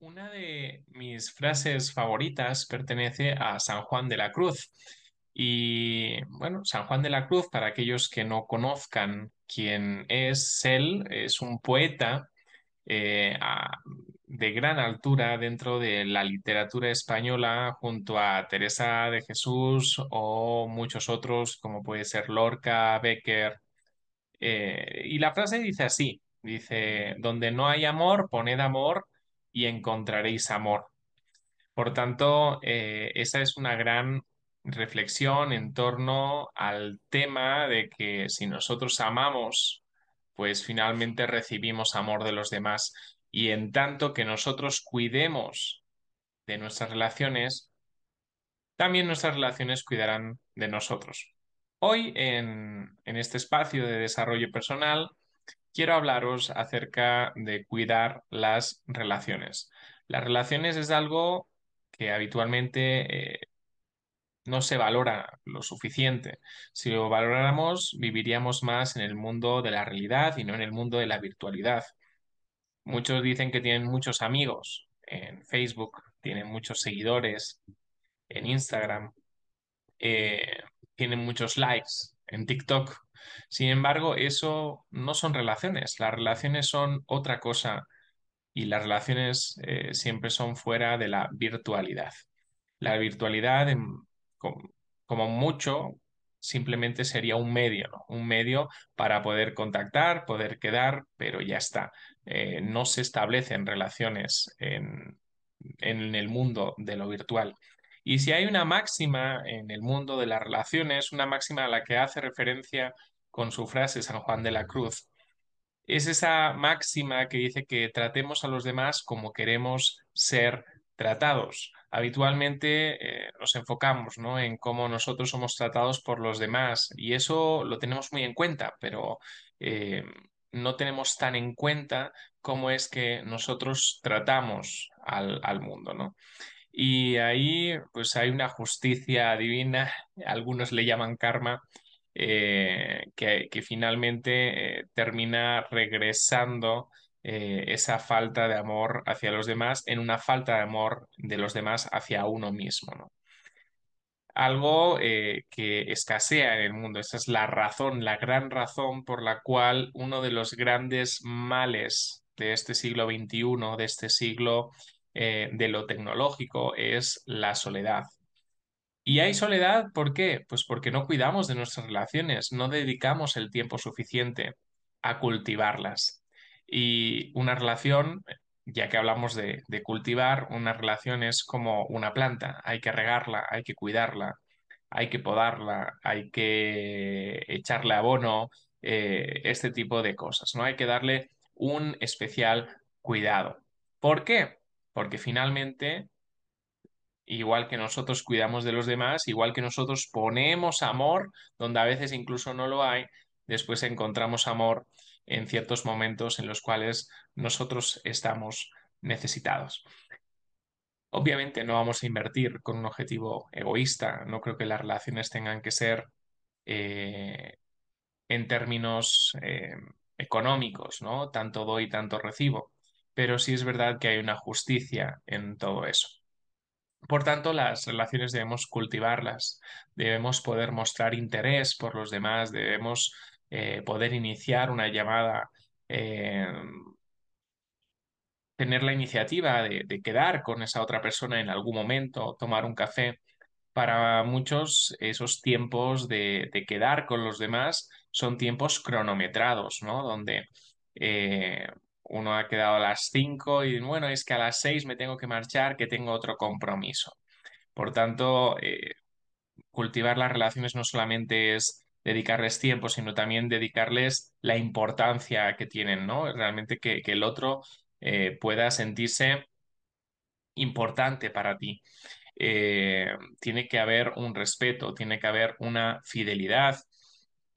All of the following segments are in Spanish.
Una de mis frases favoritas pertenece a San Juan de la Cruz. Y bueno, San Juan de la Cruz, para aquellos que no conozcan quién es él, es un poeta eh, de gran altura dentro de la literatura española, junto a Teresa de Jesús o muchos otros, como puede ser Lorca, Becker. Eh, y la frase dice así, dice, donde no hay amor, poned amor y encontraréis amor. Por tanto, eh, esa es una gran reflexión en torno al tema de que si nosotros amamos, pues finalmente recibimos amor de los demás. Y en tanto que nosotros cuidemos de nuestras relaciones, también nuestras relaciones cuidarán de nosotros. Hoy, en, en este espacio de desarrollo personal, quiero hablaros acerca de cuidar las relaciones. Las relaciones es algo que habitualmente eh, no se valora lo suficiente. Si lo valoráramos, viviríamos más en el mundo de la realidad y no en el mundo de la virtualidad. Muchos dicen que tienen muchos amigos en Facebook, tienen muchos seguidores en Instagram, eh, tienen muchos likes en TikTok. Sin embargo, eso no son relaciones. Las relaciones son otra cosa y las relaciones eh, siempre son fuera de la virtualidad. La virtualidad, com- como mucho, simplemente sería un medio, ¿no? Un medio para poder contactar, poder quedar, pero ya está. Eh, no se establecen relaciones en, en el mundo de lo virtual. Y si hay una máxima en el mundo de las relaciones, una máxima a la que hace referencia con su frase San Juan de la Cruz, es esa máxima que dice que tratemos a los demás como queremos ser tratados. Habitualmente eh, nos enfocamos, ¿no? en cómo nosotros somos tratados por los demás y eso lo tenemos muy en cuenta, pero eh, no tenemos tan en cuenta cómo es que nosotros tratamos al, al mundo, ¿no? Y ahí pues hay una justicia divina, algunos le llaman karma, eh, que, que finalmente eh, termina regresando eh, esa falta de amor hacia los demás en una falta de amor de los demás hacia uno mismo, ¿no? Algo que escasea en el mundo. Esa es la razón, la gran razón por la cual uno de los grandes males de este siglo XXI, de este siglo eh, de lo tecnológico, es la soledad. Y hay soledad, ¿por qué? Pues porque no cuidamos de nuestras relaciones, no dedicamos el tiempo suficiente a cultivarlas. Y una relación, ya que hablamos de, cultivar, una relación es como una planta, hay que regarla, hay que cuidarla, hay que podarla, hay que echarle abono, eh, este tipo de cosas, ¿no? Hay que darle un especial cuidado. ¿Por qué? Porque finalmente Igual que nosotros cuidamos de los demás, igual que nosotros ponemos amor donde a veces incluso no lo hay, después encontramos amor en ciertos momentos en los cuales nosotros estamos necesitados. Obviamente no vamos a invertir con un objetivo egoísta, no creo que las relaciones tengan que ser eh, en términos eh, económicos, ¿no? Tanto doy, tanto recibo, pero sí es verdad que hay una justicia en todo eso. Por tanto, las relaciones debemos cultivarlas, debemos poder mostrar interés por los demás, debemos eh, poder iniciar una llamada, eh, tener la iniciativa de, quedar con esa otra persona en algún momento, tomar un café. Para muchos, esos tiempos de, de quedar con los demás son tiempos cronometrados, ¿no? Donde eh, uno ha quedado a las 5 y bueno, es que a las 6 me tengo que marchar, que tengo otro compromiso. Por tanto, eh, cultivar las relaciones no solamente es dedicarles tiempo, sino también dedicarles la importancia que tienen, ¿no? Realmente que, que el otro eh, pueda sentirse importante para ti. Eh, tiene que haber un respeto, tiene que haber una fidelidad,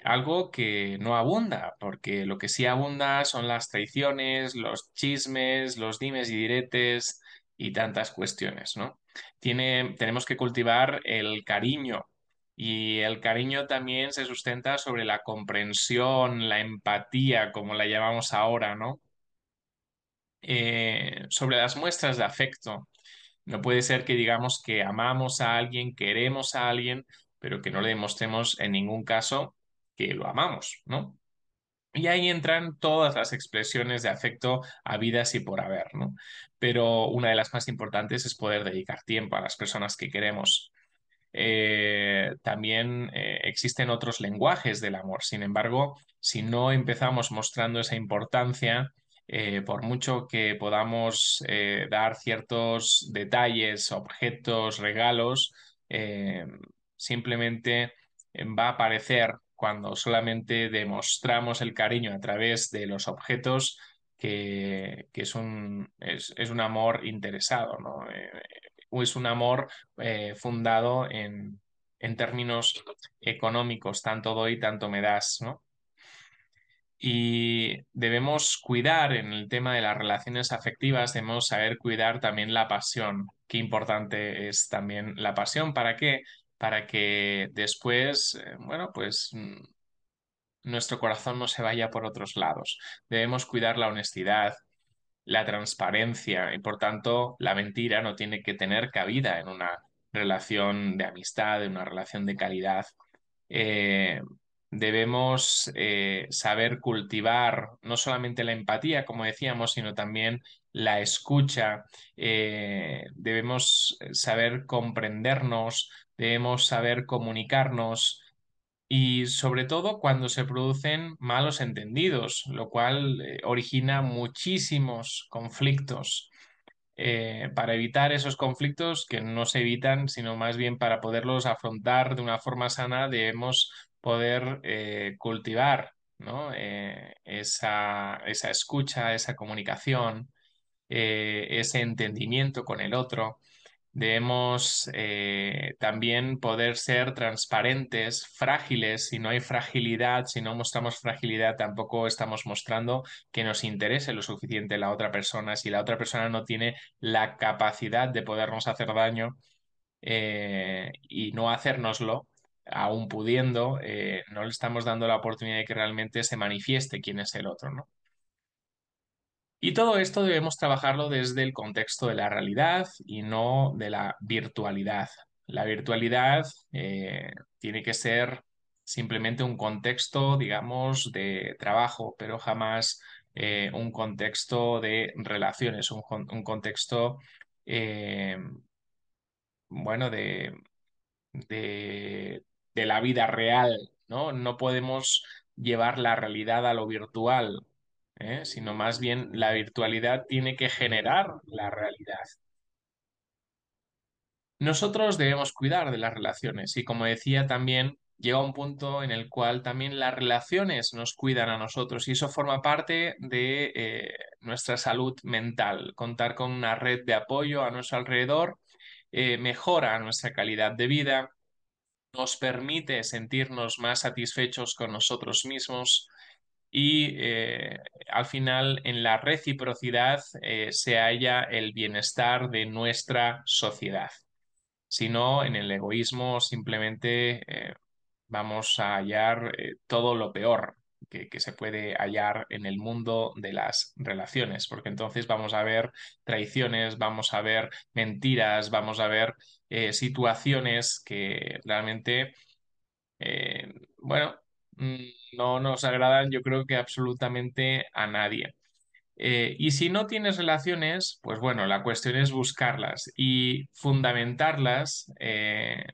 algo que no abunda, porque lo que sí abunda son las traiciones, los chismes, los dimes y diretes y tantas cuestiones, ¿no? Tiene, tenemos que cultivar el cariño. Y el cariño también se sustenta sobre la comprensión, la empatía, como la llamamos ahora, ¿no? eh, sobre las muestras de afecto. No puede ser que digamos que amamos a alguien, queremos a alguien, pero que no le demostremos en ningún caso que lo amamos, ¿no? Y ahí entran todas las expresiones de afecto habidas y por haber, ¿no? Pero una de las más importantes es poder dedicar tiempo a las personas que queremos. Eh, también eh, existen otros lenguajes del amor. Sin embargo, si no empezamos mostrando esa importancia, eh, por mucho que podamos dar ciertos detalles, objetos, regalos, simplemente va a aparecer cuando solamente demostramos el cariño a través de los objetos que, es, un, es, un amor interesado, ¿no? es un amor eh, fundado en, en, términos económicos, tanto doy, tanto me das, ¿no? Y debemos cuidar en el tema de las relaciones afectivas, debemos saber cuidar también la pasión. Qué importante es también la pasión. ¿Para qué? Para que después, eh, bueno, pues mm, nuestro corazón no se vaya por otros lados. Debemos cuidar la honestidad, la transparencia y por tanto la mentira no tiene que tener cabida en una relación de amistad, en una relación de calidad. Eh, debemos eh, saber cultivar no solamente la empatía, como decíamos, sino también la escucha. Eh, debemos saber comprendernos, debemos saber comunicarnos y sobre todo cuando se producen malos entendidos, lo cual eh, origina muchísimos conflictos. Eh, para evitar esos conflictos que no se evitan, sino más bien para poderlos afrontar de una forma sana, debemos poder eh, cultivar esa, esa, escucha, esa comunicación, ese entendimiento con el otro. Debemos eh, también poder ser transparentes, frágiles. Si no hay fragilidad, si no mostramos fragilidad, tampoco estamos mostrando que nos interese lo suficiente la otra persona. Si la otra persona no tiene la capacidad de podernos hacer daño eh, y no hacérnoslo, aún pudiendo, eh, no le estamos dando la oportunidad de que realmente se manifieste quién es el otro, ¿no? Y todo esto debemos trabajarlo desde el contexto de la realidad y no de la virtualidad. La virtualidad eh, tiene que ser simplemente un contexto, digamos, de trabajo, pero jamás eh, un contexto de relaciones, un, contexto, eh, bueno, de, de, de la vida real, ¿no? No podemos llevar la realidad a lo virtual ¿eh? sino más bien la virtualidad tiene que generar la realidad. Nosotros debemos cuidar de las relaciones y como decía también, llega un punto en el cual también las relaciones nos cuidan a nosotros y eso forma parte de eh, nuestra salud mental. Contar con una red de apoyo a nuestro alrededor eh, mejora nuestra calidad de vida, nos permite sentirnos más satisfechos con nosotros mismos, y eh, al final en la reciprocidad eh, se halla el bienestar de nuestra sociedad. Si no, en el egoísmo simplemente eh, vamos a hallar todo lo peor que, se puede hallar en el mundo de las relaciones, porque entonces vamos a ver traiciones, vamos a ver mentiras, vamos a ver situaciones que realmente, bueno, Mm, no nos agradan yo creo que absolutamente a nadie. Eh, y si no tienes relaciones, pues bueno, la cuestión es buscarlas y fundamentarlas eh,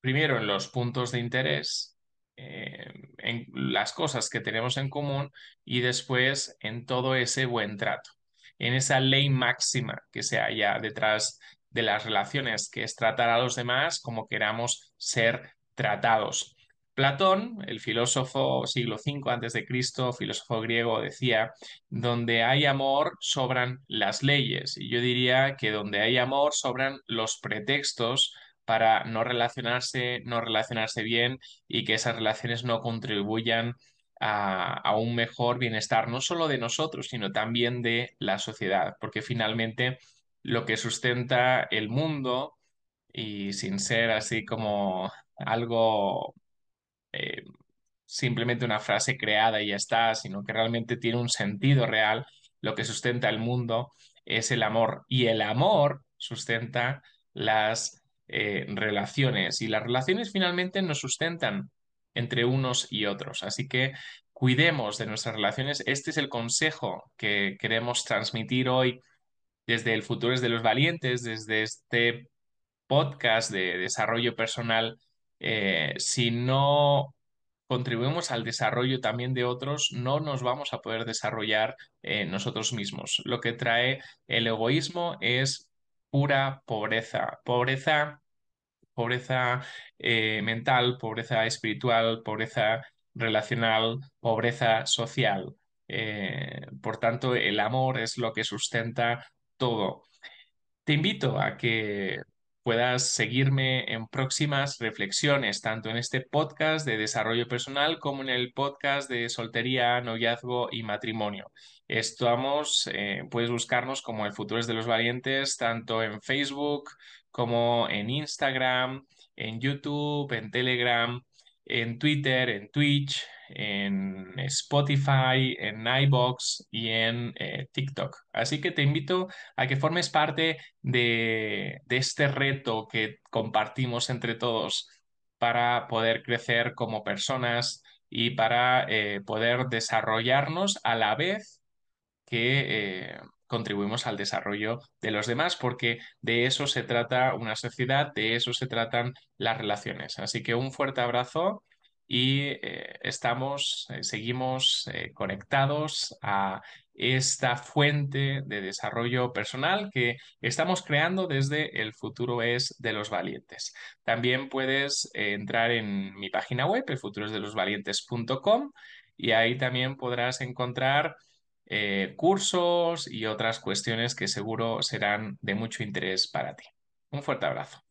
primero en los puntos de interés, en las cosas que tenemos en común y después en todo ese buen trato, en esa ley máxima que se halla detrás de las relaciones, que es tratar a los demás como queramos ser tratados. Platón, el filósofo siglo V antes de Cristo, filósofo griego, decía, donde hay amor sobran las leyes. Y yo diría que donde hay amor sobran los pretextos para no relacionarse, no relacionarse bien y que esas relaciones no contribuyan a, un mejor bienestar, no solo de nosotros, sino también de la sociedad, porque finalmente lo que sustenta el mundo, y sin ser así como algo eh, simplemente una frase creada y ya está, sino que realmente tiene un sentido real, lo que sustenta el mundo es el amor. Y el amor sustenta las eh, relaciones y las relaciones finalmente nos sustentan entre unos y otros. Así que cuidemos de nuestras relaciones. Este es el consejo que queremos transmitir hoy desde el Futuro de los Valientes, desde este podcast de desarrollo personal. Eh, si no contribuimos al desarrollo también de otros, no nos vamos a poder desarrollar eh, nosotros mismos. Lo que trae el egoísmo es pura pobreza, pobreza, pobreza eh, mental, pobreza espiritual, pobreza relacional, pobreza social. Eh, por tanto, el amor es lo que sustenta todo. Te invito a que puedas seguirme en próximas reflexiones, tanto en este podcast de desarrollo personal como en el podcast de soltería, noviazgo y matrimonio. Estamos, eh, puedes buscarnos como el Futuro es de los Valientes, tanto en Facebook como en Instagram, en YouTube, en Telegram, en Twitter, en Twitch, en Spotify, en iBox y en eh, TikTok. Así que te invito a que formes parte de, este reto que compartimos entre todos para poder crecer como personas y para eh, poder desarrollarnos a la vez que eh, contribuimos al desarrollo de los demás, porque de eso se trata una sociedad, de eso se tratan las relaciones. Así que un fuerte abrazo y eh, estamos, eh, seguimos eh, conectados a esta fuente de desarrollo personal que estamos creando desde el futuro es de los valientes. También puedes entrar en mi página web, elfuturosdelosvalientes.com, y ahí también podrás encontrar cursos y otras cuestiones que seguro serán de mucho interés para ti. Un fuerte abrazo.